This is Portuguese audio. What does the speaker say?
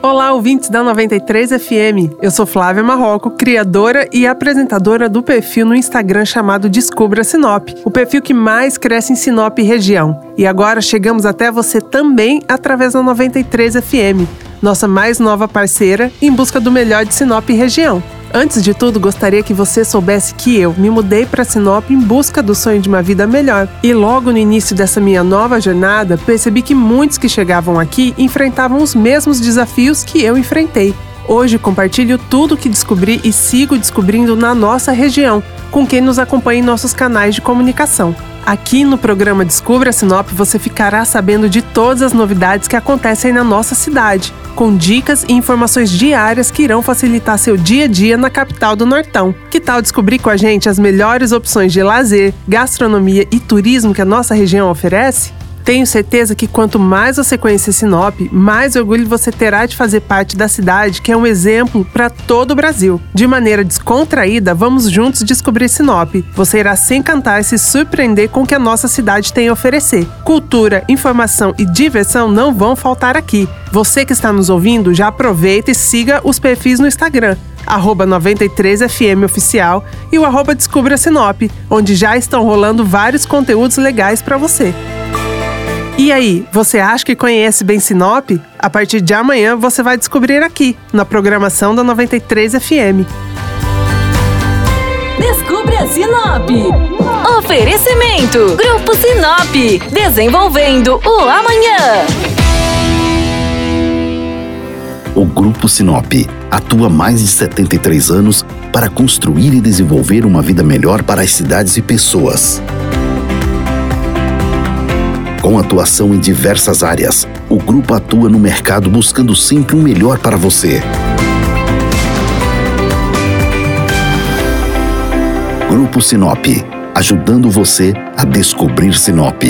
Olá, ouvintes da 93 FM. Eu sou Flávia Marroco, criadora e apresentadora do perfil no Instagram chamado Descubra Sinop, o perfil que mais cresce em Sinop e região. E agora chegamos até você também através da 93 FM, nossa mais nova parceira em busca do melhor de Sinop e região. Antes de tudo, gostaria que você soubesse que eu me mudei para Sinop em busca do sonho de uma vida melhor. E logo no início dessa minha nova jornada, percebi que muitos que chegavam aqui enfrentavam os mesmos desafios que eu enfrentei. Hoje compartilho tudo o que descobri e sigo descobrindo na nossa região, com quem nos acompanha em nossos canais de comunicação. Aqui no programa Descubra Sinop você ficará sabendo de todas as novidades que acontecem na nossa cidade, com dicas e informações diárias que irão facilitar seu dia a dia na capital do Nortão. Que tal descobrir com a gente as melhores opções de lazer, gastronomia e turismo que a nossa região oferece? Tenho certeza que quanto mais você conhecer Sinop, mais orgulho você terá de fazer parte da cidade, que é um exemplo para todo o Brasil. De maneira descontraída, vamos juntos descobrir Sinop. Você irá se encantar e se surpreender com o que a nossa cidade tem a oferecer. Cultura, informação e diversão não vão faltar aqui. Você que está nos ouvindo, já aproveita e siga os perfis no Instagram arroba 93FM Oficial e o arroba Descubra Sinop, onde já estão rolando vários conteúdos legais para você. E aí, você acha que conhece bem Sinop? A partir de amanhã você vai descobrir aqui, na programação da 93 FM. Descubra Sinop. Oferecimento: Grupo Sinop, desenvolvendo o amanhã. O Grupo Sinop atua há mais de 73 anos para construir e desenvolver uma vida melhor para as cidades e pessoas. Com atuação em diversas áreas, o grupo atua no mercado buscando sempre o um melhor para você. Grupo Sinop, ajudando você a descobrir Sinop.